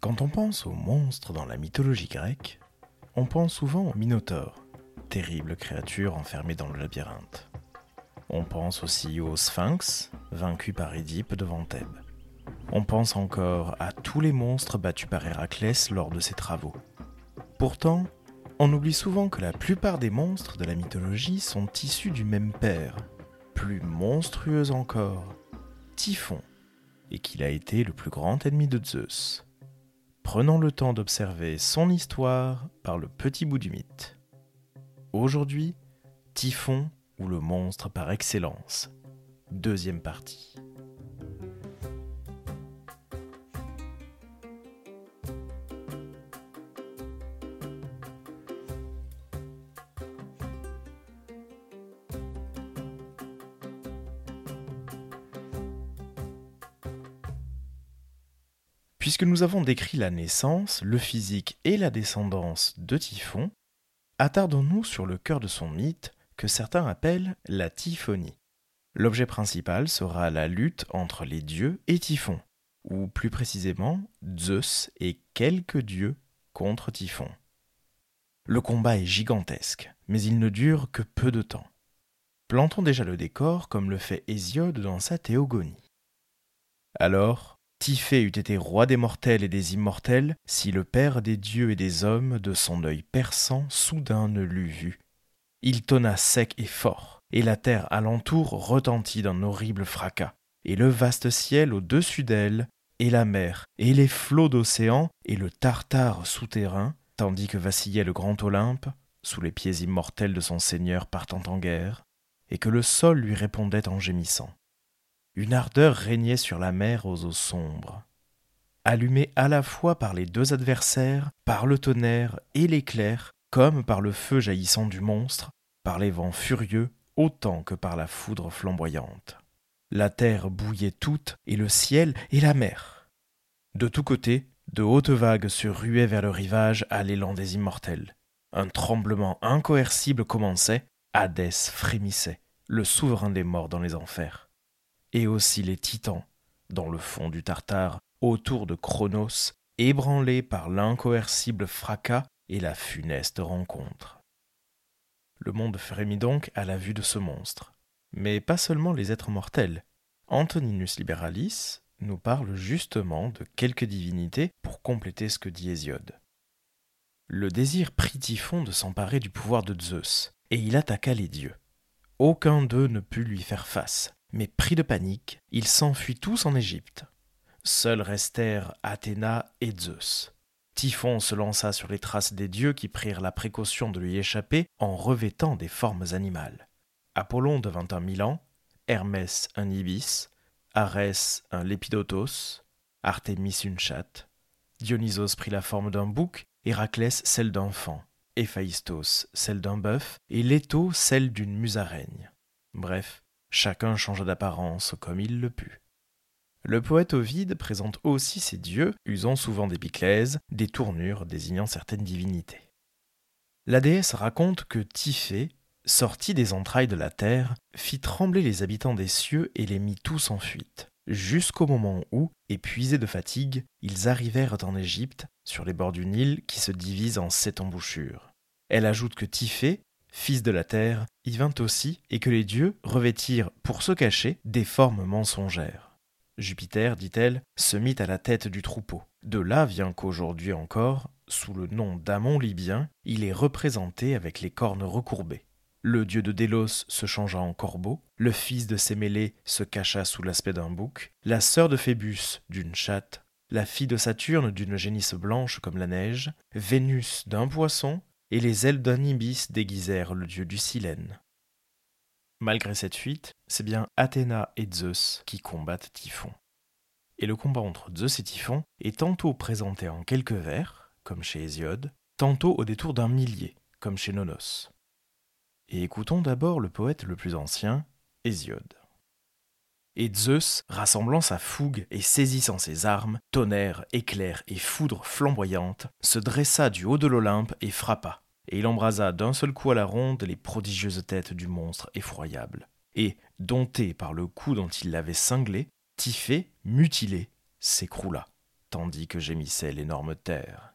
Quand on pense aux monstres dans la mythologie grecque, on pense souvent au Minotaure, terrible créature enfermée dans le labyrinthe. On pense aussi au Sphinx, vaincu par Édipe devant Thèbes. On pense encore à tous les monstres battus par Héraclès lors de ses travaux. Pourtant, on oublie souvent que la plupart des monstres de la mythologie sont issus du même père, plus monstrueux encore, Typhon, et qu'il a été le plus grand ennemi de Zeus. Prenons le temps d'observer son histoire par le petit bout du mythe. Aujourd'hui, Typhon ou le monstre par excellence. Deuxième partie. Puisque nous avons décrit la naissance, le physique et la descendance de Typhon, attardons-nous sur le cœur de son mythe que certains appellent la Typhonie. L'objet principal sera la lutte entre les dieux et Typhon, ou plus précisément Zeus et quelques dieux contre Typhon. Le combat est gigantesque, mais il ne dure que peu de temps. Plantons déjà le décor comme le fait Hésiode dans sa Théogonie. Alors, Typhée eût été roi des mortels et des immortels si le Père des dieux et des hommes de son œil perçant soudain ne l'eût vu. Il tonna sec et fort, et la terre alentour retentit d'un horrible fracas, et le vaste ciel au-dessus d'elle, et la mer, et les flots d'océan, et le tartare souterrain, tandis que vacillait le grand Olympe, sous les pieds immortels de son seigneur partant en guerre, et que le sol lui répondait en gémissant. Une ardeur régnait sur la mer aux eaux sombres. Allumée à la fois par les deux adversaires, par le tonnerre et l'éclair, comme par le feu jaillissant du monstre, par les vents furieux, autant que par la foudre flamboyante. La terre bouillait toute, et le ciel et la mer. De tous côtés, de hautes vagues se ruaient vers le rivage à l'élan des immortels. Un tremblement incoercible commençait, Hadès frémissait, le souverain des morts dans les enfers et aussi les titans, dans le fond du Tartare, autour de Cronos, ébranlés par l'incoercible fracas et la funeste rencontre. Le monde frémit donc à la vue de ce monstre. Mais pas seulement les êtres mortels. Antoninus Liberalis nous parle justement de quelques divinités pour compléter ce que dit Hésiode. Le désir prit Typhon de s'emparer du pouvoir de Zeus, et il attaqua les dieux. Aucun d'eux ne put lui faire face, mais pris de panique, ils s'enfuient tous en Égypte. Seuls restèrent Athéna et Zeus. Typhon se lança sur les traces des dieux qui prirent la précaution de lui échapper en revêtant des formes animales. Apollon devint un Milan, Hermès un ibis, Arès un lépidotos, Artémis une chatte, Dionysos prit la forme d'un bouc, Héraclès celle d'un fan, Héphaïstos celle d'un bœuf, et Léto celle d'une musaraigne. Bref, Chacun changea d'apparence comme il le put. Le poète Ovide présente aussi ces dieux, usant souvent des piclèses, des tournures désignant certaines divinités. La déesse raconte que Typhée, sorti des entrailles de la terre, fit trembler les habitants des cieux et les mit tous en fuite, jusqu'au moment où, épuisés de fatigue, ils arrivèrent en Égypte, sur les bords du Nil qui se divise en sept embouchures. Elle ajoute que Typhée, fils de la terre, y vint aussi, et que les dieux revêtirent, pour se cacher, des formes mensongères. Jupiter, dit-elle, se mit à la tête du troupeau. De là vient qu'aujourd'hui encore, sous le nom d'Amon libyen, il est représenté avec les cornes recourbées. Le dieu de Délos se changea en corbeau, le fils de Sémélé se cacha sous l'aspect d'un bouc, la sœur de Phébus d'une chatte, la fille de Saturne d'une génisse blanche comme la neige, Vénus d'un poisson, et les ailes d'un ibis déguisèrent le dieu du Silène. Malgré cette fuite, c'est bien Athéna et Zeus qui combattent Typhon. Et le combat entre Zeus et Typhon est tantôt présenté en quelques vers, comme chez Hésiode, tantôt au détour d'un millier, comme chez Nonos. Et écoutons d'abord le poète le plus ancien, Hésiode. Et Zeus, rassemblant sa fougue et saisissant ses armes, tonnerre, éclair et foudre flamboyante, se dressa du haut de l'Olympe et frappa, et il embrasa d'un seul coup à la ronde les prodigieuses têtes du monstre effroyable. Et, dompté par le coup dont il l'avait cinglé, Typhée, mutilé, s'écroula. tandis que gémissait l'énorme terre.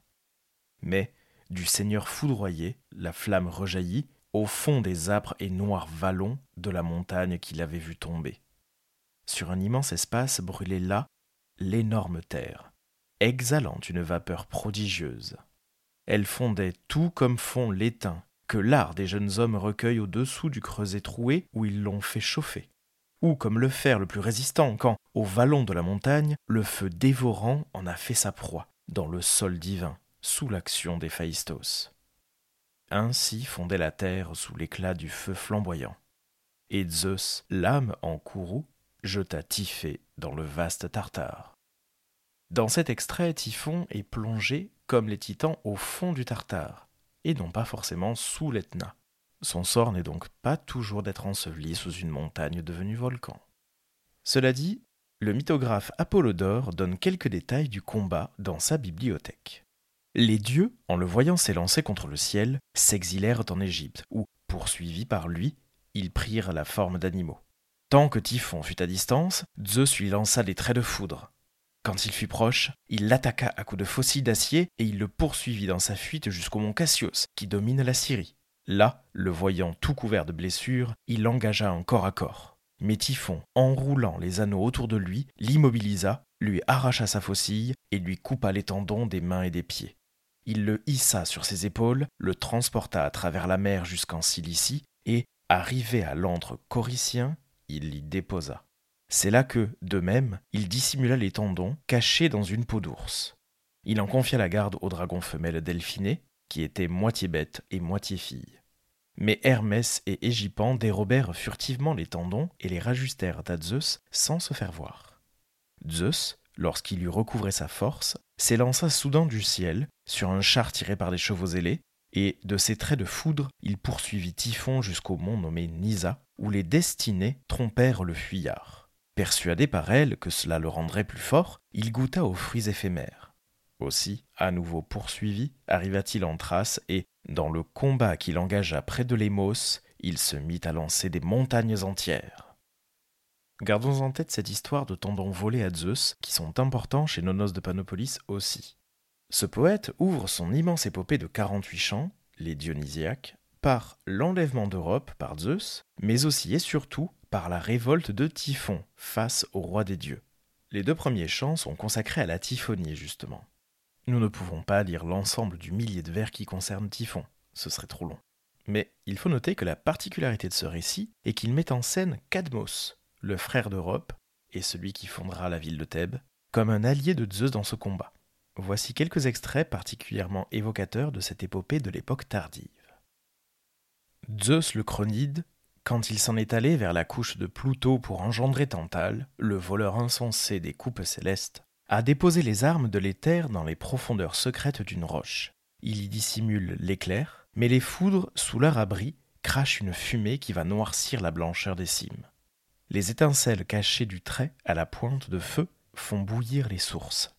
Mais, du seigneur foudroyé, la flamme rejaillit au fond des âpres et noirs vallons de la montagne qu'il avait vu tomber. Sur un immense espace brûlait là l'énorme terre, exhalant une vapeur prodigieuse. Elle fondait tout comme fond l'étain que l'art des jeunes hommes recueille au-dessous du creuset troué où ils l'ont fait chauffer, ou comme le fer le plus résistant quand, au vallon de la montagne, le feu dévorant en a fait sa proie, dans le sol divin, sous l'action des Phaïstos. Ainsi fondait la terre sous l'éclat du feu flamboyant. Et Zeus, l'âme en courroux, jeta Typhée dans le vaste Tartare. Dans cet extrait, Typhon est plongé, comme les titans, au fond du Tartare, et non pas forcément sous l'Etna. Son sort n'est donc pas toujours d'être enseveli sous une montagne devenue volcan. Cela dit, le mythographe Apollodore donne quelques détails du combat dans sa bibliothèque. Les dieux, en le voyant s'élancer contre le ciel, s'exilèrent en Égypte, où, poursuivis par lui, ils prirent la forme d'animaux. Tant que Typhon fut à distance, Zeus lui lança des traits de foudre. Quand il fut proche, il l'attaqua à coups de faucilles d'acier et il le poursuivit dans sa fuite jusqu'au mont Cassios, qui domine la Syrie. Là, le voyant tout couvert de blessures, il l'engagea en corps à corps. Mais Typhon, enroulant les anneaux autour de lui, l'immobilisa, lui arracha sa faucille et lui coupa les tendons des mains et des pieds. Il le hissa sur ses épaules, le transporta à travers la mer jusqu'en Cilicie et, arrivé à l'antre coricien, il l'y déposa. C'est là que, de même, il dissimula les tendons cachés dans une peau d'ours. Il en confia la garde au dragon femelle Delphiné, qui était moitié bête et moitié fille. Mais Hermès et Égipan dérobèrent furtivement les tendons et les rajustèrent à Zeus sans se faire voir. Zeus, lorsqu'il eut recouvré sa force, s'élança soudain du ciel sur un char tiré par des chevaux ailés, et de ses traits de foudre, il poursuivit Typhon jusqu'au mont nommé Nisa, où les destinées trompèrent le fuyard. Persuadé par elle que cela le rendrait plus fort, il goûta aux fruits éphémères. Aussi, à nouveau poursuivi, arriva-t-il en Thrace et, dans le combat qu'il engagea près de l'Émos, il se mit à lancer des montagnes entières. Gardons en tête cette histoire de tendons volés à Zeus, qui sont importants chez Nonos de Panopolis aussi. Ce poète ouvre son immense épopée de 48 chants, les Dionysiaques, par l'enlèvement d'Europe par Zeus, mais aussi et surtout par la révolte de Typhon face au roi des dieux. Les deux premiers chants sont consacrés à la Typhonie, justement. Nous ne pouvons pas lire l'ensemble du millier de vers qui concerne Typhon, ce serait trop long. Mais il faut noter que la particularité de ce récit est qu'il met en scène Cadmos, le frère d'Europe, et celui qui fondera la ville de Thèbes, comme un allié de Zeus dans ce combat. Voici quelques extraits particulièrement évocateurs de cette épopée de l'époque tardive. Zeus le Chronide quand il s'en est allé vers la couche de Pluto pour engendrer Tantale, le voleur insensé des coupes célestes, a déposé les armes de l'éther dans les profondeurs secrètes d'une roche. Il y dissimule l'éclair, mais les foudres, sous leur abri, crachent une fumée qui va noircir la blancheur des cimes. Les étincelles cachées du trait à la pointe de feu font bouillir les sources.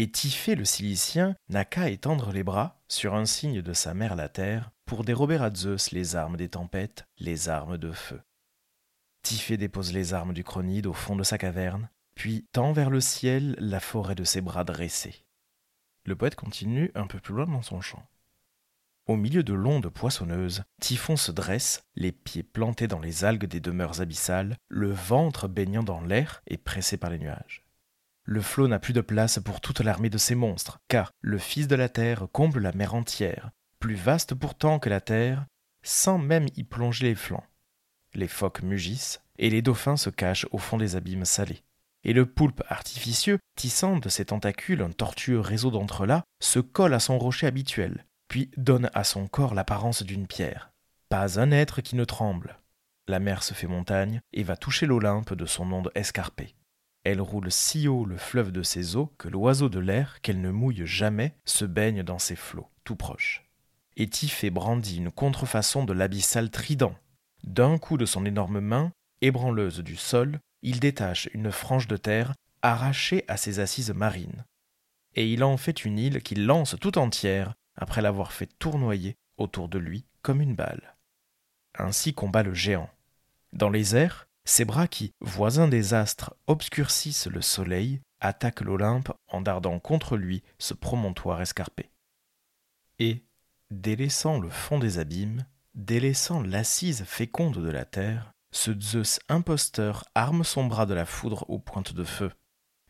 Et Typhée le Cilicien n'a qu'à étendre les bras, sur un signe de sa mère la terre, pour dérober à Zeus les armes des tempêtes, les armes de feu. Typhée dépose les armes du chronide au fond de sa caverne, puis tend vers le ciel la forêt de ses bras dressés. Le poète continue un peu plus loin dans son chant. Au milieu de l'onde poissonneuse, Typhon se dresse, les pieds plantés dans les algues des demeures abyssales, le ventre baignant dans l'air et pressé par les nuages. Le flot n'a plus de place pour toute l'armée de ces monstres, car le Fils de la Terre comble la mer entière, plus vaste pourtant que la Terre, sans même y plonger les flancs. Les phoques mugissent, et les dauphins se cachent au fond des abîmes salés. Et le poulpe artificieux, tissant de ses tentacules un tortueux réseau d'entrelacs, se colle à son rocher habituel, puis donne à son corps l'apparence d'une pierre. Pas un être qui ne tremble. La mer se fait montagne et va toucher l'Olympe de son onde escarpée. Elle roule si haut le fleuve de ses eaux que l'oiseau de l'air, qu'elle ne mouille jamais, se baigne dans ses flots, tout proche. Et brandit une contrefaçon de l'abyssal trident. D'un coup de son énorme main, ébranleuse du sol, il détache une frange de terre arrachée à ses assises marines. Et il en fait une île qu'il lance tout entière après l'avoir fait tournoyer autour de lui comme une balle. Ainsi combat le géant. Dans les airs, ses bras qui, voisins des astres, obscurcissent le soleil, attaque l'Olympe en dardant contre lui ce promontoire escarpé. Et, délaissant le fond des abîmes, délaissant l'assise féconde de la terre, ce Zeus imposteur arme son bras de la foudre aux pointes de feu.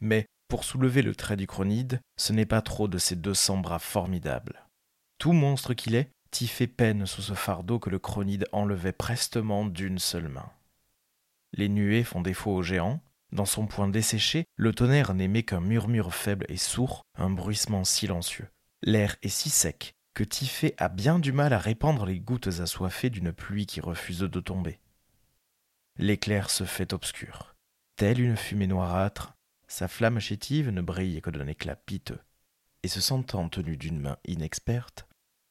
Mais, pour soulever le trait du chronide, ce n'est pas trop de ses deux cents bras formidables. Tout monstre qu'il est, Typhée peine sous ce fardeau que le chronide enlevait prestement d'une seule main. Les nuées font défaut au géant. Dans son point desséché, le tonnerre n'émet qu'un murmure faible et sourd, un bruissement silencieux. L'air est si sec que Typhée a bien du mal à répandre les gouttes assoiffées d'une pluie qui refuse de tomber. L'éclair se fait obscur. Telle une fumée noirâtre, sa flamme chétive ne brille que d'un éclat piteux. Et se sentant tenu d'une main inexperte,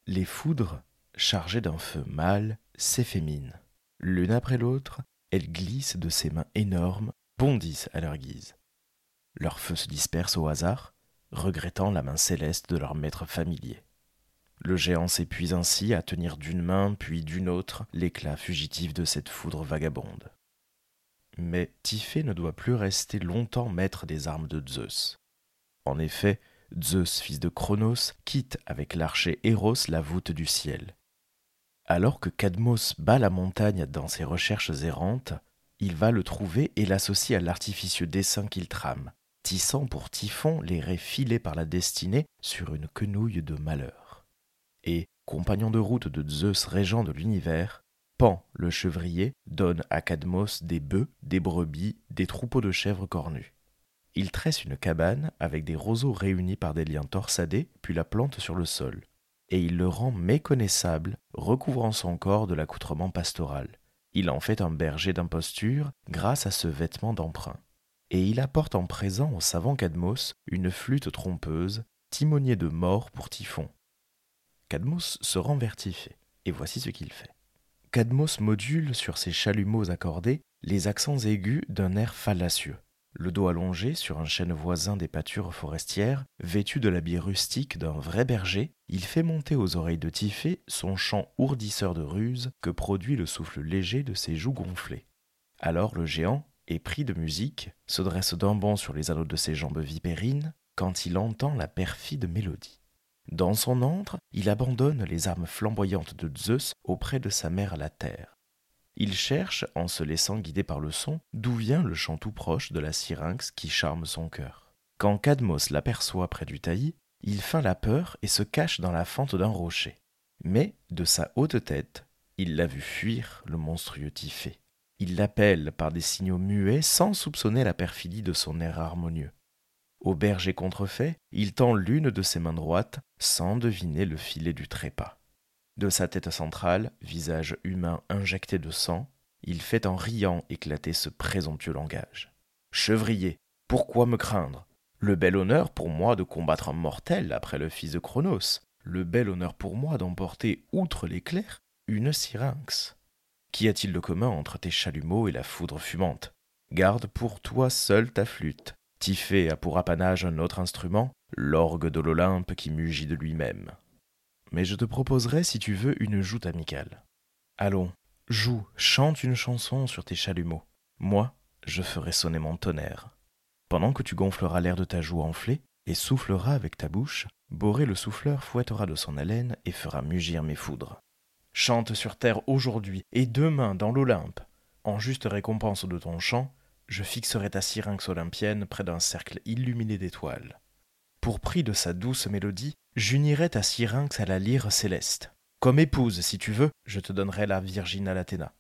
les foudres, chargées d'un feu mâle, s'efféminent. L'une après l'autre, elles glissent de ses mains énormes, bondissent à leur guise. Leur feu se disperse au hasard, regrettant la main céleste de leur maître familier. Le géant s'épuise ainsi à tenir d'une main puis d'une autre l'éclat fugitif de cette foudre vagabonde. Mais Typhée ne doit plus rester longtemps maître des armes de Zeus. En effet, Zeus, fils de Cronos, quitte avec l'archer Eros la voûte du ciel. Alors que Cadmos bat la montagne dans ses recherches errantes, il va le trouver et l'associe à l'artificieux dessein qu'il trame, tissant pour Typhon les raies filées par la destinée sur une quenouille de malheur. Et, compagnon de route de Zeus régent de l'univers, Pan, le chevrier, donne à Cadmos des bœufs, des brebis, des troupeaux de chèvres cornues. Il tresse une cabane avec des roseaux réunis par des liens torsadés, puis la plante sur le sol. Et il le rend méconnaissable, recouvrant son corps de l'accoutrement pastoral. Il en fait un berger d'imposture grâce à ce vêtement d'emprunt. Et il apporte en présent au savant Cadmos une flûte trompeuse, timonier de mort pour Typhon. Cadmos se rend vertifé, et voici ce qu'il fait. Cadmos module sur ses chalumeaux accordés les accents aigus d'un air fallacieux le dos allongé sur un chêne voisin des pâtures forestières, vêtu de l'habit rustique d'un vrai berger, il fait monter aux oreilles de Tiffé son chant ourdisseur de ruse que produit le souffle léger de ses joues gonflées. Alors le géant, épris de musique, se dresse d'un bond sur les anneaux de ses jambes vipérines quand il entend la perfide mélodie. Dans son antre, il abandonne les armes flamboyantes de Zeus auprès de sa mère la terre. Il cherche, en se laissant guider par le son, d'où vient le chant tout proche de la syrinx qui charme son cœur. Quand Cadmos l'aperçoit près du taillis, il feint la peur et se cache dans la fente d'un rocher. Mais, de sa haute tête, il l'a vu fuir le monstrueux Typhée. Il l'appelle par des signaux muets sans soupçonner la perfidie de son air harmonieux. Au berger contrefait, il tend l'une de ses mains droites sans deviner le filet du trépas. De sa tête centrale, visage humain injecté de sang, il fait en riant éclater ce présomptueux langage. Chevrier, pourquoi me craindre? Le bel honneur pour moi de combattre un mortel après le fils de Cronos, le bel honneur pour moi d'emporter, outre l'éclair, une syrinx. Qu'y a-t-il de commun entre tes chalumeaux et la foudre fumante? Garde pour toi seul ta flûte. Typhée a pour apanage un autre instrument, l'orgue de l'Olympe qui mugit de lui-même mais je te proposerai, si tu veux, une joute amicale. Allons, joue, chante une chanson sur tes chalumeaux. Moi, je ferai sonner mon tonnerre. Pendant que tu gonfleras l'air de ta joue enflée et souffleras avec ta bouche, Boré le souffleur fouettera de son haleine et fera mugir mes foudres. Chante sur terre aujourd'hui et demain dans l'Olympe. En juste récompense de ton chant, je fixerai ta syrinx olympienne près d'un cercle illuminé d'étoiles. Pour prix de sa douce mélodie, j'unirai ta syrinx à la lyre céleste. Comme épouse, si tu veux, je te donnerai la Virgine à l'Athéna.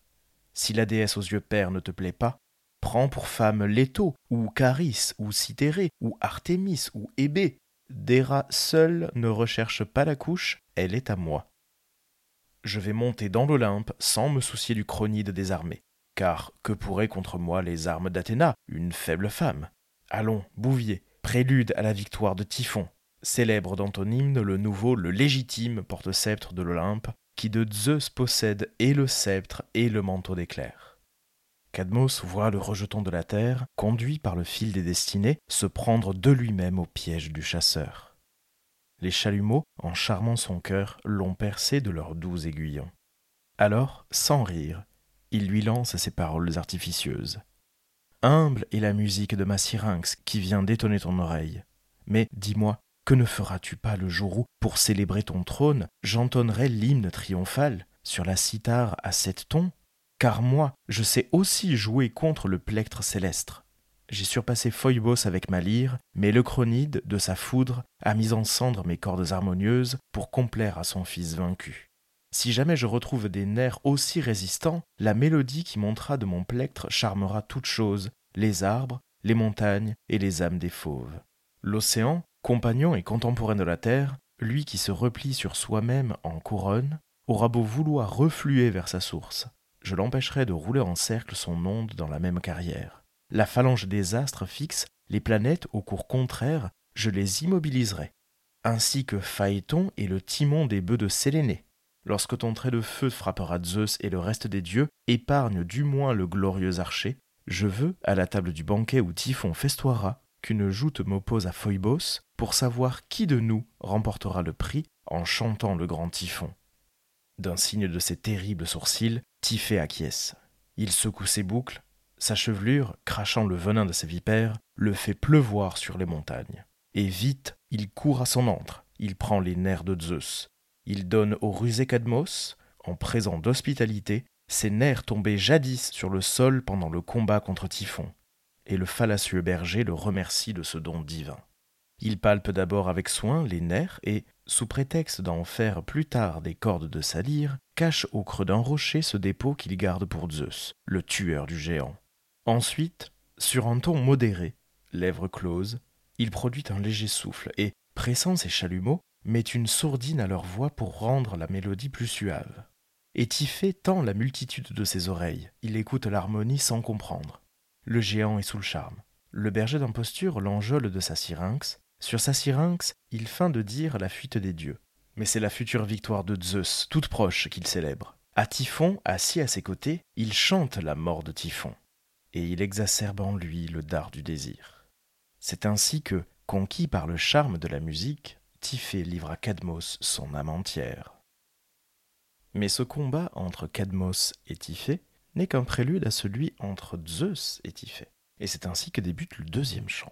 Si la déesse aux yeux pères ne te plaît pas, prends pour femme Leto, ou Caris, ou Cythérée, ou Artémis, ou Hébé. Déra seule ne recherche pas la couche, elle est à moi. Je vais monter dans l'Olympe sans me soucier du chronide des armées, car que pourraient contre moi les armes d'Athéna, une faible femme? Allons, Bouvier, prélude à la victoire de Typhon, célèbre dans le nouveau, le légitime porte-sceptre de l'Olympe, qui de Zeus possède et le sceptre et le manteau d'éclair. Cadmos voit le rejeton de la terre, conduit par le fil des destinées, se prendre de lui-même au piège du chasseur. Les chalumeaux, en charmant son cœur, l'ont percé de leurs doux aiguillons. Alors, sans rire, il lui lance ces paroles artificieuses. Humble est la musique de ma syrinx qui vient d'étonner ton oreille. Mais dis-moi, que ne feras-tu pas le jour où, pour célébrer ton trône, j'entonnerai l'hymne triomphal sur la cithare à sept tons? Car moi, je sais aussi jouer contre le plectre céleste. J'ai surpassé Phoibos avec ma lyre, mais le chronide, de sa foudre, a mis en cendre mes cordes harmonieuses pour complaire à son fils vaincu. Si jamais je retrouve des nerfs aussi résistants, la mélodie qui montera de mon plectre charmera toutes choses, les arbres, les montagnes et les âmes des fauves. L'océan, compagnon et contemporain de la terre, lui qui se replie sur soi-même en couronne, aura beau vouloir refluer vers sa source, je l'empêcherai de rouler en cercle son onde dans la même carrière. La phalange des astres fixe les planètes au cours contraire, je les immobiliserai, ainsi que Phaéton et le timon des bœufs de Sélénée. Lorsque ton trait de feu frappera Zeus et le reste des dieux, épargne du moins le glorieux archer. Je veux, à la table du banquet où Typhon festoiera, qu'une joute m'oppose à Phoibos pour savoir qui de nous remportera le prix en chantant le grand Typhon. D'un signe de ses terribles sourcils, Typhée acquiesce. Il secoue ses boucles, sa chevelure, crachant le venin de ses vipères, le fait pleuvoir sur les montagnes. Et vite, il court à son antre, il prend les nerfs de Zeus. Il donne au rusé Cadmos, en présent d'hospitalité, ses nerfs tombés jadis sur le sol pendant le combat contre Typhon. Et le fallacieux berger le remercie de ce don divin. Il palpe d'abord avec soin les nerfs et, sous prétexte d'en faire plus tard des cordes de sa lyre, cache au creux d'un rocher ce dépôt qu'il garde pour Zeus, le tueur du géant. Ensuite, sur un ton modéré, lèvres closes, il produit un léger souffle et, pressant ses chalumeaux, met une sourdine à leur voix pour rendre la mélodie plus suave. Et Tiphée tend la multitude de ses oreilles, il écoute l'harmonie sans comprendre. Le géant est sous le charme. Le berger d'imposture l'enjôle de sa syrinx. Sur sa syrinx, il feint de dire la fuite des dieux. Mais c'est la future victoire de Zeus, toute proche, qu'il célèbre. À Typhon, assis à ses côtés, il chante la mort de Typhon et il exacerbe en lui le dard du désir. C'est ainsi que, conquis par le charme de la musique, Typhée livre à Cadmos son âme entière. Mais ce combat entre Cadmos et Typhée n'est qu'un prélude à celui entre Zeus et Typhée, et c'est ainsi que débute le deuxième chant.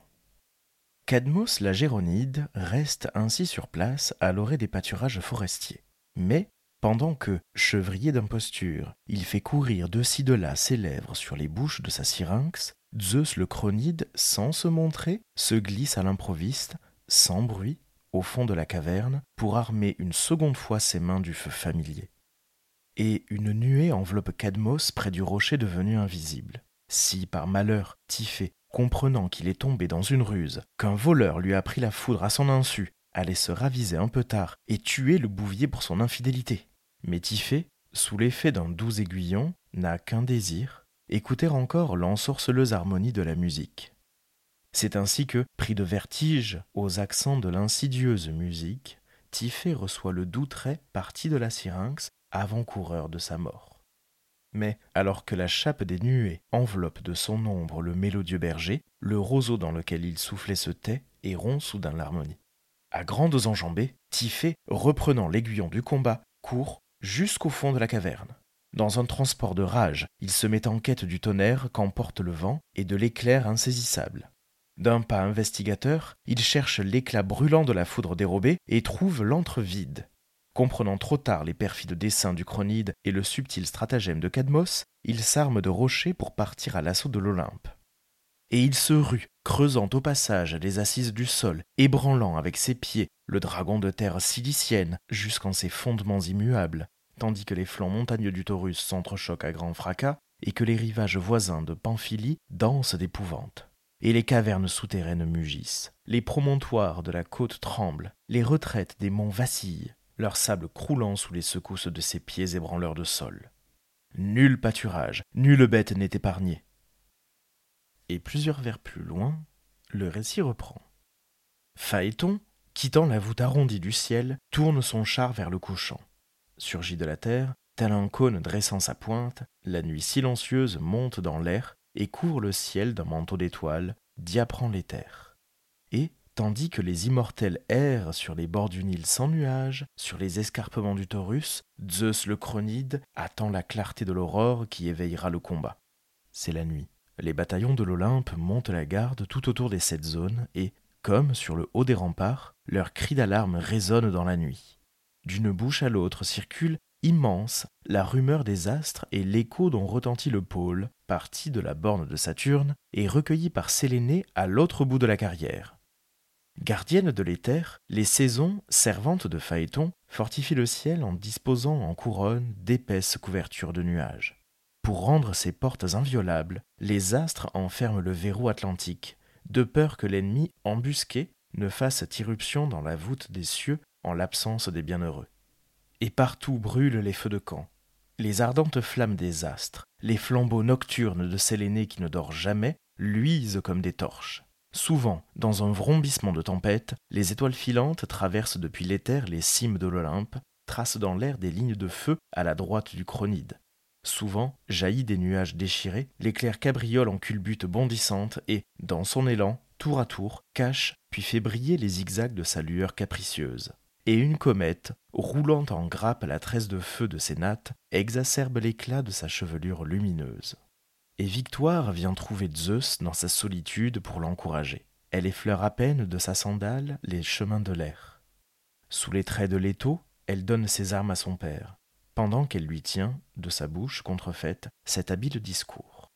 Cadmos la Géronide reste ainsi sur place à l'orée des pâturages forestiers. Mais pendant que, chevrier d'imposture, il fait courir de ci de là ses lèvres sur les bouches de sa syrinx, Zeus le chronide, sans se montrer, se glisse à l'improviste, sans bruit, au fond de la caverne, pour armer une seconde fois ses mains du feu familier. Et une nuée enveloppe Cadmos près du rocher devenu invisible. Si, par malheur, Typhée, comprenant qu'il est tombé dans une ruse, qu'un voleur lui a pris la foudre à son insu, allait se raviser un peu tard et tuer le bouvier pour son infidélité. Mais Tiffé, sous l'effet d'un doux aiguillon, n'a qu'un désir, écouter encore l'ensorceleuse harmonie de la musique. C'est ainsi que, pris de vertige aux accents de l'insidieuse musique, Tiffé reçoit le doux trait parti de la syrinx, avant-coureur de sa mort. Mais, alors que la chape des nuées enveloppe de son ombre le mélodieux berger, le roseau dans lequel il soufflait se tait et rompt soudain l'harmonie. À grandes enjambées, Tiffé, reprenant l'aiguillon du combat, court jusqu'au fond de la caverne. Dans un transport de rage, il se met en quête du tonnerre qu'emporte le vent et de l'éclair insaisissable. D'un pas investigateur, il cherche l'éclat brûlant de la foudre dérobée et trouve l'antre vide. Comprenant trop tard les perfides desseins du chronide et le subtil stratagème de Cadmos, il s'arme de rochers pour partir à l'assaut de l'Olympe. Et il se rue, creusant au passage les assises du sol, ébranlant avec ses pieds le dragon de terre silicienne jusqu'en ses fondements immuables, tandis que les flancs montagneux du Taurus s'entrechoquent à grand fracas et que les rivages voisins de Pamphylie dansent d'épouvante. Et les cavernes souterraines mugissent, les promontoires de la côte tremblent, les retraites des monts vacillent, leur sable croulant sous les secousses de ses pieds ébranleurs de sol. Nul pâturage, nulle bête n'est épargnée. Et plusieurs vers plus loin, le récit reprend. Phaéton, quittant la voûte arrondie du ciel, tourne son char vers le couchant surgit de la terre, tel cône dressant sa pointe, la nuit silencieuse monte dans l'air et couvre le ciel d'un manteau d'étoiles, diaprant l'éther. Et, tandis que les immortels errent sur les bords du Nil sans nuages, sur les escarpements du Taurus, Zeus le chronide attend la clarté de l'aurore qui éveillera le combat. C'est la nuit. les bataillons de l'Olympe montent la garde tout autour des sept zones et, comme sur le haut des remparts, leurs cris d'alarme résonnent dans la nuit. D'une bouche à l'autre circule immense la rumeur des astres et l'écho dont retentit le pôle, parti de la borne de Saturne et recueilli par Sélénée à l'autre bout de la carrière. Gardiennes de l'éther, les saisons, servantes de phaéton, fortifient le ciel en disposant en couronne d'épaisses couvertures de nuages. Pour rendre ces portes inviolables, les astres enferment le verrou atlantique, de peur que l'ennemi, embusqué, ne fasse irruption dans la voûte des cieux en l'absence des bienheureux. Et partout brûlent les feux de camp, les ardentes flammes des astres, les flambeaux nocturnes de Sélénée qui ne dort jamais, luisent comme des torches. Souvent, dans un vrombissement de tempête, les étoiles filantes traversent depuis l'éther les cimes de l'Olympe, tracent dans l'air des lignes de feu à la droite du Chronide. Souvent, jaillit des nuages déchirés, l'éclair cabriole en culbute bondissante et, dans son élan, tour à tour, cache puis fait briller les zigzags de sa lueur capricieuse. Et une comète, roulant en grappe la tresse de feu de ses nattes, exacerbe l'éclat de sa chevelure lumineuse. Et Victoire vient trouver Zeus dans sa solitude pour l'encourager. Elle effleure à peine de sa sandale les chemins de l'air. Sous les traits de l'étau, elle donne ses armes à son père, pendant qu'elle lui tient, de sa bouche contrefaite, cet habile discours.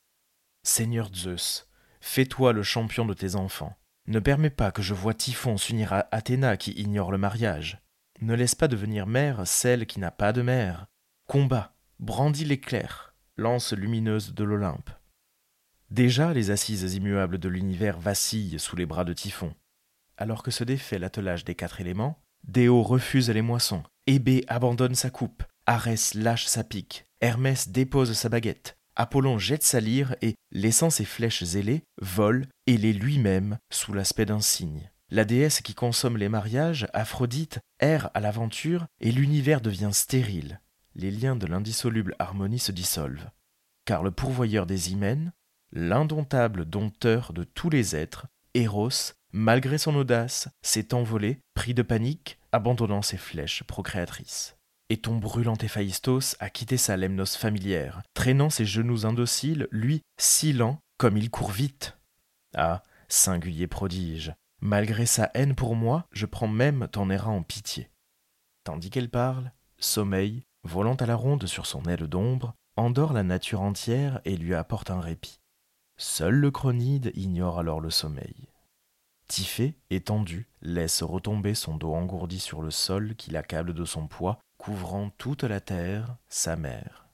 Seigneur Zeus, fais-toi le champion de tes enfants. Ne permets pas que je voie Typhon s'unir à Athéna qui ignore le mariage. Ne laisse pas devenir mère celle qui n'a pas de mère. Combat, brandis l'éclair, lance lumineuse de l'Olympe. Déjà les assises immuables de l'univers vacillent sous les bras de Typhon. Alors que se défait l'attelage des quatre éléments, Déo refuse les moissons, Hébé abandonne sa coupe, Arès lâche sa pique, Hermès dépose sa baguette, Apollon jette sa lyre et, laissant ses flèches ailées, vole, ailé lui-même, sous l'aspect d'un cygne. La déesse qui consomme les mariages, Aphrodite, erre à l'aventure et l'univers devient stérile les liens de l'indissoluble harmonie se dissolvent, car le pourvoyeur des hymens, l'indomptable dompteur de tous les êtres, Eros, malgré son audace, s'est envolé, pris de panique, abandonnant ses flèches procréatrices. Et ton brûlant Héphaïstos a quitté sa lemnos familière, traînant ses genoux indociles, lui, si lent, comme il court vite. Ah, singulier prodige, malgré sa haine pour moi, je prends même ton airain en pitié. Tandis qu'elle parle, sommeil, volant à la ronde sur son aile d'ombre, endort la nature entière et lui apporte un répit. Seul le chronide ignore alors le sommeil. Typhée, étendu, laisse retomber son dos engourdi sur le sol qui l'accable de son poids, couvrant toute la terre, sa mère.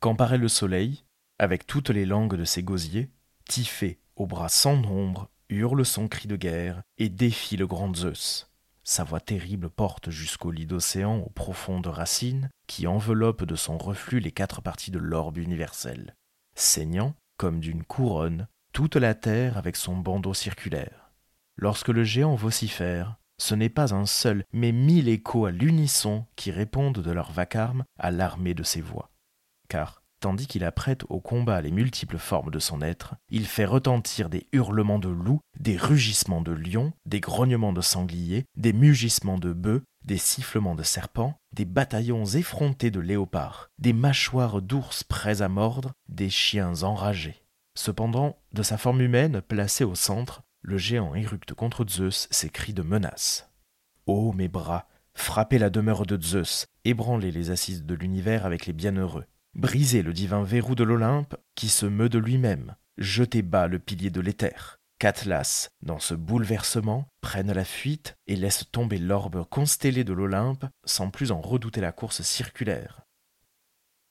Quand paraît le soleil, avec toutes les langues de ses gosiers, Typhée, aux bras sans nombre, hurle son cri de guerre et défie le grand Zeus. Sa voix terrible porte jusqu'au lit d'océan aux profondes racines qui enveloppent de son reflux les quatre parties de l'orbe universel, saignant, comme d'une couronne, toute la terre avec son bandeau circulaire. Lorsque le géant vocifère, ce n'est pas un seul, mais mille échos à l'unisson qui répondent de leur vacarme à l'armée de ses voix. Car, tandis qu'il apprête au combat les multiples formes de son être, il fait retentir des hurlements de loups, des rugissements de lions, des grognements de sangliers, des mugissements de bœufs, des sifflements de serpents, des bataillons effrontés de léopards, des mâchoires d'ours prêts à mordre, des chiens enragés. Cependant, de sa forme humaine placée au centre, le géant éructe contre Zeus ses cris de menace. Ô mes bras, frappez la demeure de Zeus, ébranlez les assises de l'univers avec les bienheureux, Brisez le divin verrou de l'Olympe qui se meut de lui-même, jetez bas le pilier de l'éther, qu'Atlas, dans ce bouleversement, prenne la fuite et laisse tomber l'orbe constellé de l'Olympe sans plus en redouter la course circulaire.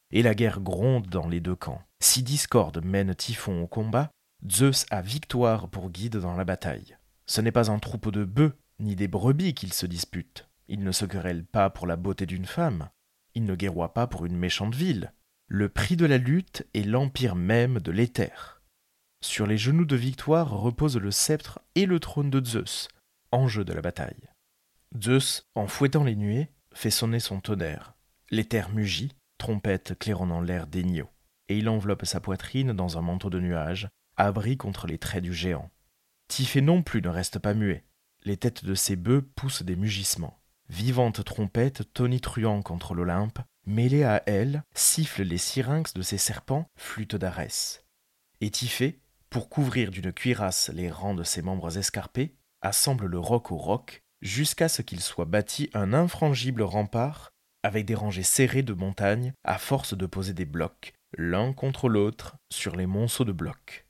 Et la guerre gronde dans les deux camps. Si discorde mène Typhon au combat, Zeus a victoire pour guide dans la bataille. Ce n'est pas un troupeau de bœufs ni des brebis qu'ils se disputent. Il ne se querelle pas pour la beauté d'une femme. Il ne guerroie pas pour une méchante ville. Le prix de la lutte est l'empire même de l'éther. Sur les genoux de Victoire repose le sceptre et le trône de Zeus, enjeu de la bataille. Zeus, en fouettant les nuées, fait sonner son tonnerre. L'éther mugit, trompette claironnant l'air d'Enio, et il enveloppe sa poitrine dans un manteau de nuages, abri contre les traits du géant. Typhée non plus ne reste pas muet. Les têtes de ses bœufs poussent des mugissements. Vivante trompette tonitruant contre l'Olympe, Mêlés à elle, sifflent les syrinx de ces serpents, flûtes d'Arès. Et Tiphé, pour couvrir d'une cuirasse les rangs de ses membres escarpés, assemble le roc au roc jusqu'à ce qu'il soit bâti un infrangible rempart avec des rangées serrées de montagnes à force de poser des blocs, l'un contre l'autre, sur les monceaux de blocs.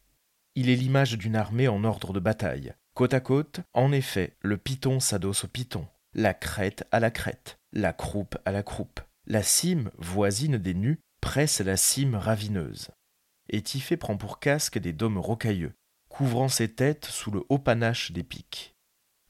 Il est l'image d'une armée en ordre de bataille. Côte à côte, en effet, le piton s'adosse au piton, la crête à la crête, la croupe à la croupe. La cime, voisine des nus, presse la cime ravineuse. Et Tiphé prend pour casque des dômes rocailleux, couvrant ses têtes sous le haut panache des pics.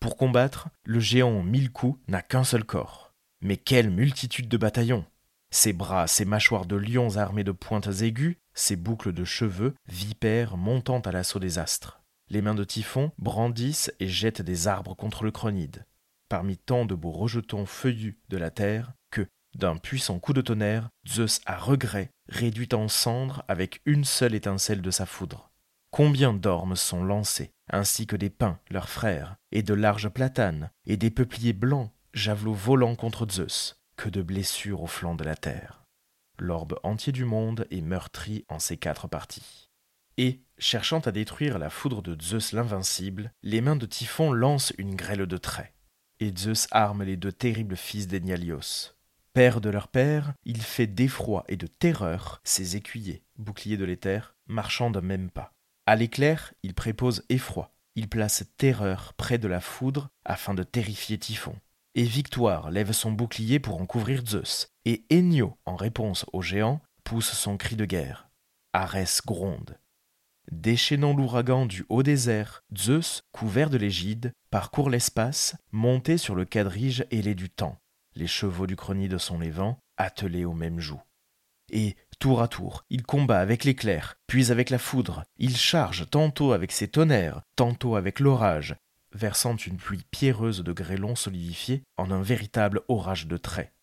Pour combattre, le géant mille coups n'a qu'un seul corps. Mais quelle multitude de bataillons Ses bras, ses mâchoires de lions armés de pointes aiguës, ses boucles de cheveux, vipères montant à l'assaut des astres. Les mains de Typhon brandissent et jettent des arbres contre le chronide. Parmi tant de beaux rejetons feuillus de la terre, d'un puissant coup de tonnerre, Zeus à regret réduit en cendres avec une seule étincelle de sa foudre. Combien d'ormes sont lancés, ainsi que des pins, leurs frères, et de larges platanes, et des peupliers blancs, javelots volants contre Zeus, que de blessures au flanc de la terre. L'orbe entier du monde est meurtri en ces quatre parties. Et, cherchant à détruire la foudre de Zeus l'invincible, les mains de Typhon lancent une grêle de traits. Et Zeus arme les deux terribles fils d'Enialios. Père de leur père, il fait d'effroi et de terreur ses écuyers, boucliers de l'éther, marchant d'un même pas. À l'éclair, il prépose effroi, il place terreur près de la foudre afin de terrifier Typhon. Et Victoire lève son bouclier pour en couvrir Zeus, et Enyo, en réponse au géant, pousse son cri de guerre. Arès gronde. Déchaînant l'ouragan du haut désert, Zeus, couvert de l'égide, parcourt l'espace, monté sur le quadrige ailé du temps. Les chevaux du cronide sont les vents, attelés au même joug. Et, tour à tour, il combat avec l'éclair, puis avec la foudre, il charge tantôt avec ses tonnerres, tantôt avec l'orage, versant une pluie pierreuse de grêlons solidifiés en un véritable orage de traits.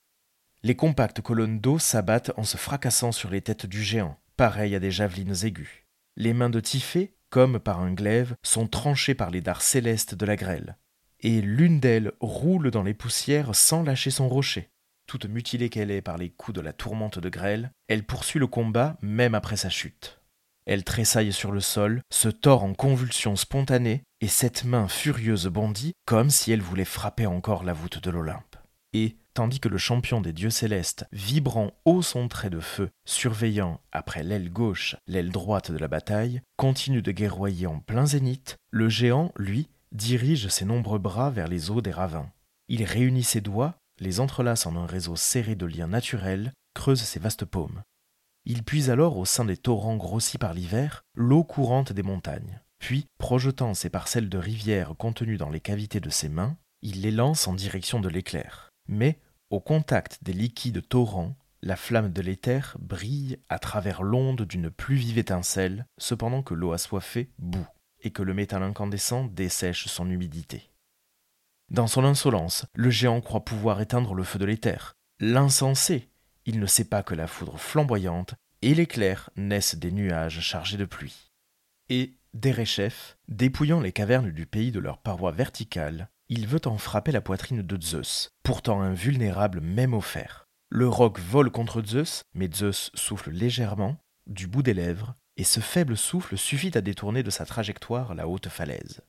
Les compactes colonnes d'eau s'abattent en se fracassant sur les têtes du géant, pareilles à des javelines aiguës. Les mains de Tiphé, comme par un glaive, sont tranchées par les dards célestes de la grêle, et l'une d'elles roule dans les poussières sans lâcher son rocher. Toute mutilée qu'elle est par les coups de la tourmente de grêle, elle poursuit le combat même après sa chute. Elle tressaille sur le sol, se tord en convulsions spontanées, et cette main furieuse bondit comme si elle voulait frapper encore la voûte de l'Olympe. Et, tandis que le champion des dieux célestes, vibrant haut son trait de feu, surveillant, après l'aile gauche, l'aile droite de la bataille, continue de guerroyer en plein zénith, le géant, lui, dirige ses nombreux bras vers les eaux des ravins. Il réunit ses doigts les entrelace en un réseau serré de liens naturels, creuse ses vastes paumes. Il puise alors au sein des torrents grossis par l'hiver l'eau courante des montagnes. Puis, projetant ses parcelles de rivières contenues dans les cavités de ses mains, il les lance en direction de l'éclair. Mais, au contact des liquides torrents, la flamme de l'éther brille à travers l'onde d'une plus vive étincelle, cependant que l'eau assoiffée bout, et que le métal incandescent dessèche son humidité. Dans son insolence, le géant croit pouvoir éteindre le feu de l'éther. L'insensé Il ne sait pas que la foudre flamboyante et l'éclair naissent des nuages chargés de pluie. Et, Derechef, dépouillant les cavernes du pays de leurs parois verticales, il veut en frapper la poitrine de Zeus, pourtant invulnérable même au fer. Le roc vole contre Zeus, mais Zeus souffle légèrement, du bout des lèvres, et ce faible souffle suffit à détourner de sa trajectoire la haute falaise.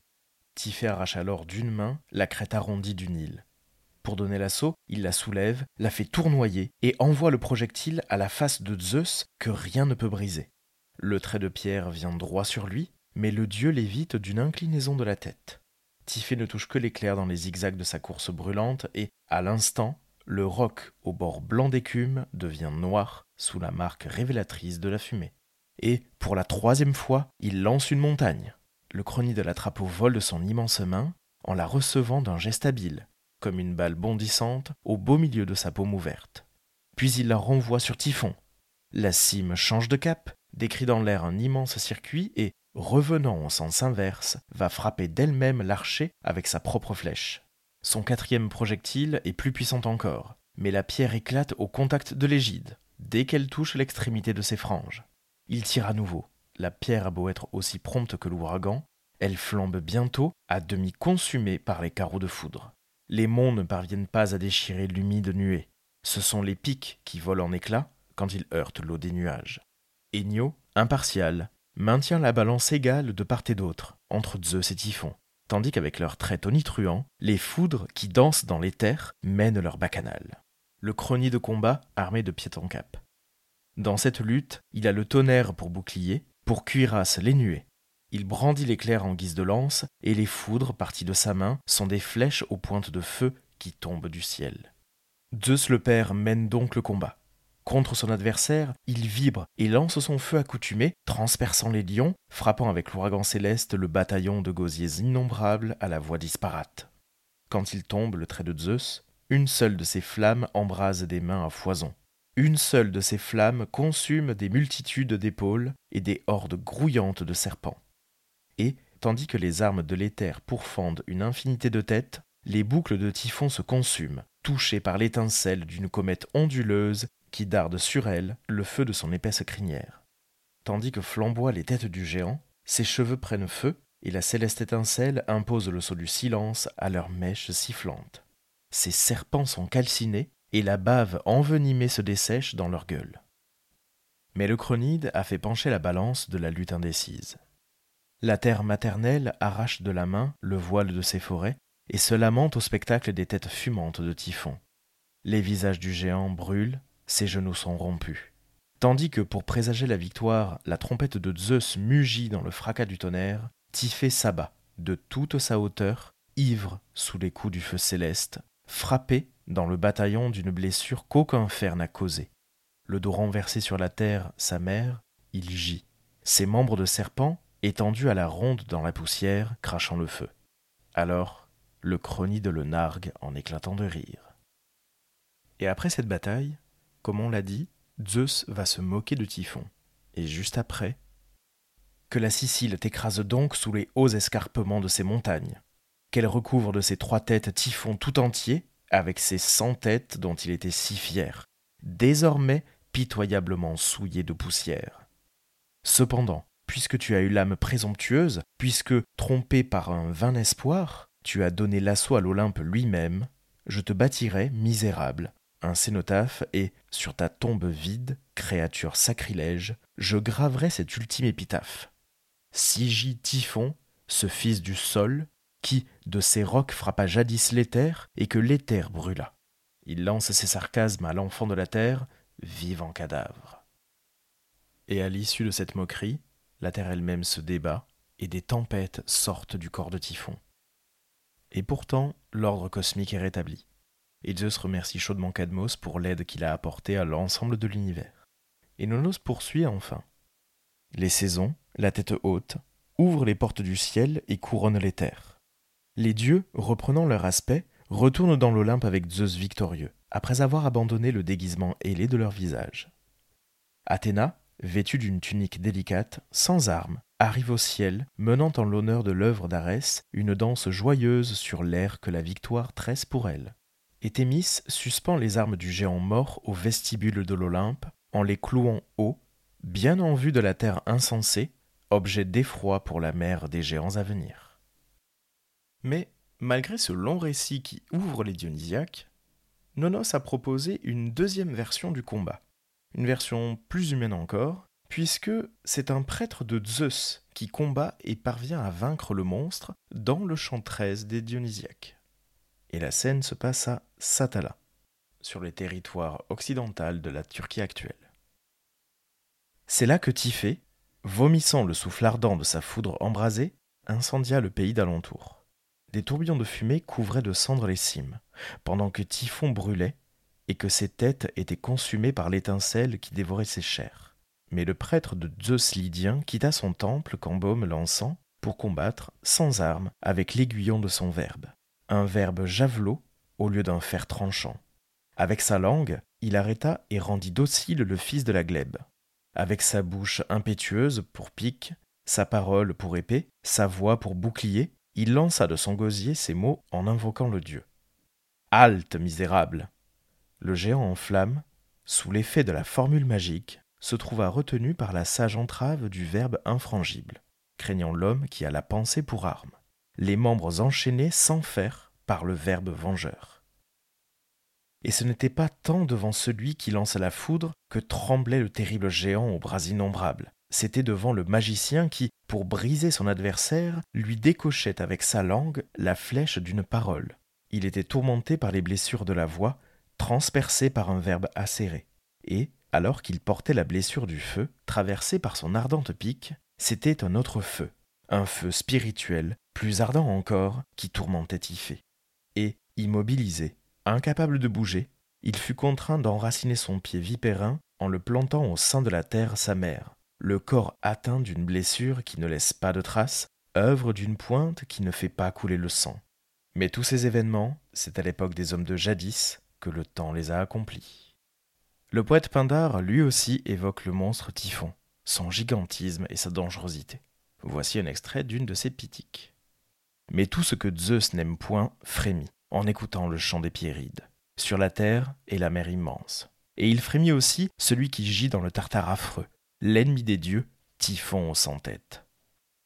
Tiphé arrache alors d'une main la crête arrondie du Nil. Pour donner l'assaut, il la soulève, la fait tournoyer et envoie le projectile à la face de Zeus que rien ne peut briser. Le trait de pierre vient droit sur lui, mais le dieu l'évite d'une inclinaison de la tête. Tiphé ne touche que l'éclair dans les zigzags de sa course brûlante et, à l'instant, le roc au bord blanc d'écume devient noir sous la marque révélatrice de la fumée. Et, pour la troisième fois, il lance une montagne le cronide l'attrape au vol de son immense main, en la recevant d'un geste habile, comme une balle bondissante au beau milieu de sa paume ouverte. Puis il la renvoie sur Typhon. La cime change de cap, décrit dans l'air un immense circuit et, revenant en sens inverse, va frapper d'elle-même l'archer avec sa propre flèche. Son quatrième projectile est plus puissant encore, mais la pierre éclate au contact de l'égide, dès qu'elle touche l'extrémité de ses franges. Il tire à nouveau, la pierre a beau être aussi prompte que l'ouragan, elle flambe bientôt, à demi consumée par les carreaux de foudre. Les monts ne parviennent pas à déchirer l'humide nuée. Ce sont les pics qui volent en éclats quand ils heurtent l'eau des nuages. Enyo, impartial, maintient la balance égale de part et d'autre entre Zeus et Typhon, tandis qu'avec leurs traits tonitruants, les foudres qui dansent dans l'éther mènent leur bacchanal. Le chrony de combat armé de pied cap. Dans cette lutte, il a le tonnerre pour bouclier, pour cuirasse les nuées. Il brandit l'éclair en guise de lance, et les foudres parties de sa main sont des flèches aux pointes de feu qui tombent du ciel. Zeus le Père mène donc le combat. Contre son adversaire, il vibre et lance son feu accoutumé, transperçant les lions, frappant avec l'ouragan céleste le bataillon de gosiers innombrables à la voix disparate. Quand il tombe, le trait de Zeus, une seule de ses flammes embrase des mains à foison. Une seule de ces flammes consume des multitudes d'épaules et des hordes grouillantes de serpents. Et, tandis que les armes de l'éther pourfendent une infinité de têtes, les boucles de Typhon se consument, touchées par l'étincelle d'une comète onduleuse qui darde sur elle le feu de son épaisse crinière. Tandis que flamboient les têtes du géant, ses cheveux prennent feu, et la céleste étincelle impose le saut du silence à leurs mèches sifflantes. Ses serpents sont calcinés, et la bave envenimée se dessèche dans leur gueule. Mais le chronide a fait pencher la balance de la lutte indécise. La terre maternelle arrache de la main le voile de ses forêts et se lamente au spectacle des têtes fumantes de Typhon. Les visages du géant brûlent, ses genoux sont rompus. Tandis que, pour présager la victoire, la trompette de Zeus mugit dans le fracas du tonnerre, Typhée s'abat, de toute sa hauteur, ivre sous les coups du feu céleste, frappé dans le bataillon d'une blessure qu'aucun fer n'a causée. Le dos renversé sur la terre, sa mère, il gît, ses membres de serpent étendus à la ronde dans la poussière, crachant le feu. Alors, le chronide le nargue en éclatant de rire. Et après cette bataille, comme on l'a dit, Zeus va se moquer de Typhon. Et juste après, que la Sicile t'écrase donc sous les hauts escarpements de ces montagnes, qu'elle recouvre de ses trois têtes Typhon tout entier, avec ses cent têtes dont il était si fier, désormais pitoyablement souillé de poussière. Cependant, puisque tu as eu l'âme présomptueuse, puisque, trompé par un vain espoir, tu as donné l'assaut à l'Olympe lui-même, je te bâtirai, misérable, un cénotaphe et, sur ta tombe vide, créature sacrilège, je graverai cette ultime épitaphe. Sigi Typhon, ce fils du sol, qui de ses rocs frappa jadis l'éther et que l'éther brûla. Il lance ses sarcasmes à l'enfant de la terre, vivant cadavre. Et à l'issue de cette moquerie, la terre elle-même se débat, et des tempêtes sortent du corps de Typhon. Et pourtant, l'ordre cosmique est rétabli et Zeus remercie chaudement Cadmos pour l'aide qu'il a apportée à l'ensemble de l'univers. Et Nonos poursuit enfin. Les saisons, la tête haute, ouvrent les portes du ciel et couronnent les terres. Les dieux, reprenant leur aspect, retournent dans l'Olympe avec Zeus victorieux, après avoir abandonné le déguisement ailé de leur visage. Athéna, vêtue d'une tunique délicate, sans armes, arrive au ciel, menant en l'honneur de l'œuvre d'Arès une danse joyeuse sur l'air que la victoire tresse pour elle et Thémis suspend les armes du géant mort au vestibule de l'Olympe, en les clouant haut, bien en vue de la terre insensée, objet d'effroi pour la mer des géants à venir. Mais, malgré ce long récit qui ouvre les Dionysiaques, Nonos a proposé une deuxième version du combat, une version plus humaine encore, puisque c'est un prêtre de Zeus qui combat et parvient à vaincre le monstre dans le chant 13 des Dionysiaques et la scène se passe à Satala, sur le territoire occidental de la Turquie actuelle. C'est là que Typhée, vomissant le souffle ardent de sa foudre embrasée, incendia le pays d'alentour. Des tourbillons de fumée couvraient de cendres les cimes, pendant que Typhon brûlait et que ses têtes étaient consumées par l'étincelle qui dévorait ses chairs. Mais le prêtre de Zeus lydien quitta son temple qu'embaume l'encens pour combattre, sans armes, avec l'aiguillon de son verbe un verbe javelot au lieu d'un fer tranchant. Avec sa langue, il arrêta et rendit docile le fils de la glèbe. Avec sa bouche impétueuse pour pique, sa parole pour épée, sa voix pour bouclier, il lança de son gosier ces mots en invoquant le dieu. Halte, misérable Le géant en flamme, sous l'effet de la formule magique, se trouva retenu par la sage entrave du verbe infrangible, craignant l'homme qui a la pensée pour arme les membres enchaînés sans faire par le Verbe vengeur. Et ce n'était pas tant devant celui qui lança la foudre que tremblait le terrible géant aux bras innombrables, c'était devant le magicien qui, pour briser son adversaire, lui décochait avec sa langue la flèche d'une parole. Il était tourmenté par les blessures de la voix, transpercé par un verbe acéré. Et, alors qu'il portait la blessure du feu, traversée par son ardente pique, c'était un autre feu, un feu spirituel, plus ardent encore, qui tourmentait Tiffé. Et, immobilisé, incapable de bouger, il fut contraint d'enraciner son pied vipérin en le plantant au sein de la terre sa mère, le corps atteint d'une blessure qui ne laisse pas de traces, œuvre d'une pointe qui ne fait pas couler le sang. Mais tous ces événements, c'est à l'époque des hommes de jadis que le temps les a accomplis. Le poète Pindar lui aussi évoque le monstre Typhon, son gigantisme et sa dangerosité. Voici un extrait d'une de ses pitiques. Mais tout ce que Zeus n'aime point frémit en écoutant le chant des Pierrides, sur la terre et la mer immense. Et il frémit aussi celui qui gît dans le Tartare affreux, l'ennemi des dieux, Typhon sans tête.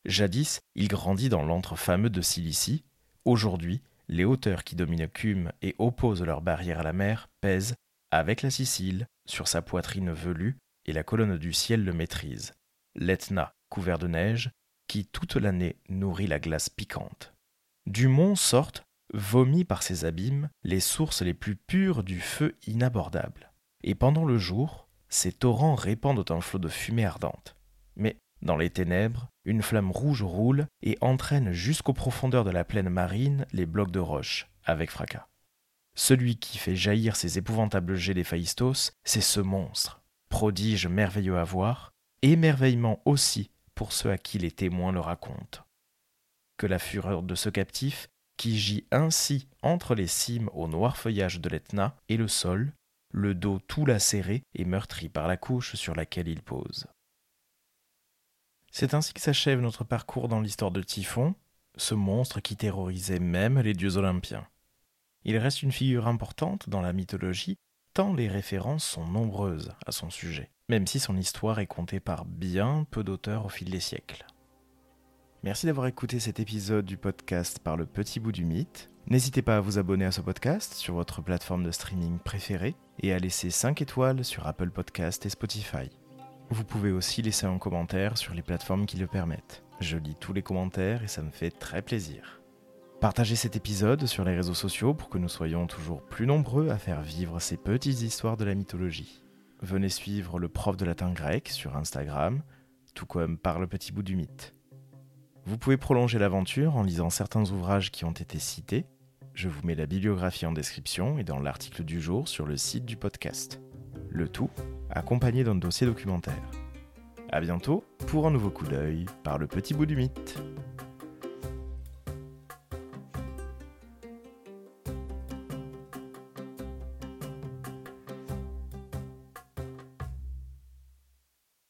Jadis, il grandit dans l'antre fameux de Cilicie. Aujourd'hui, les hauteurs qui dominent Cume et opposent leur barrière à la mer pèsent, avec la Sicile, sur sa poitrine velue, et la colonne du ciel le maîtrise. L'Etna, couvert de neige, qui toute l'année nourrit la glace piquante. Du mont sortent, vomis par ses abîmes, les sources les plus pures du feu inabordable. Et pendant le jour, ces torrents répandent un flot de fumée ardente. Mais, dans les ténèbres, une flamme rouge roule et entraîne jusqu'aux profondeurs de la plaine marine les blocs de roche, avec fracas. Celui qui fait jaillir ces épouvantables jets d'Héphaïstos, c'est ce monstre, prodige merveilleux à voir, émerveillement aussi pour ceux à qui les témoins le racontent. Que la fureur de ce captif, qui gît ainsi entre les cimes au noir feuillage de l'Etna et le sol, le dos tout lacéré et meurtri par la couche sur laquelle il pose. C'est ainsi que s'achève notre parcours dans l'histoire de Typhon, ce monstre qui terrorisait même les dieux olympiens. Il reste une figure importante dans la mythologie, tant les références sont nombreuses à son sujet, même si son histoire est contée par bien peu d'auteurs au fil des siècles. Merci d'avoir écouté cet épisode du podcast par le petit bout du mythe. N'hésitez pas à vous abonner à ce podcast sur votre plateforme de streaming préférée et à laisser 5 étoiles sur Apple Podcast et Spotify. Vous pouvez aussi laisser un commentaire sur les plateformes qui le permettent. Je lis tous les commentaires et ça me fait très plaisir. Partagez cet épisode sur les réseaux sociaux pour que nous soyons toujours plus nombreux à faire vivre ces petites histoires de la mythologie. Venez suivre le prof de latin grec sur Instagram, tout comme par le petit bout du mythe. Vous pouvez prolonger l'aventure en lisant certains ouvrages qui ont été cités je vous mets la bibliographie en description et dans l'article du jour sur le site du podcast. Le tout accompagné d'un dossier documentaire. A bientôt pour un nouveau coup d'œil par le petit bout du mythe.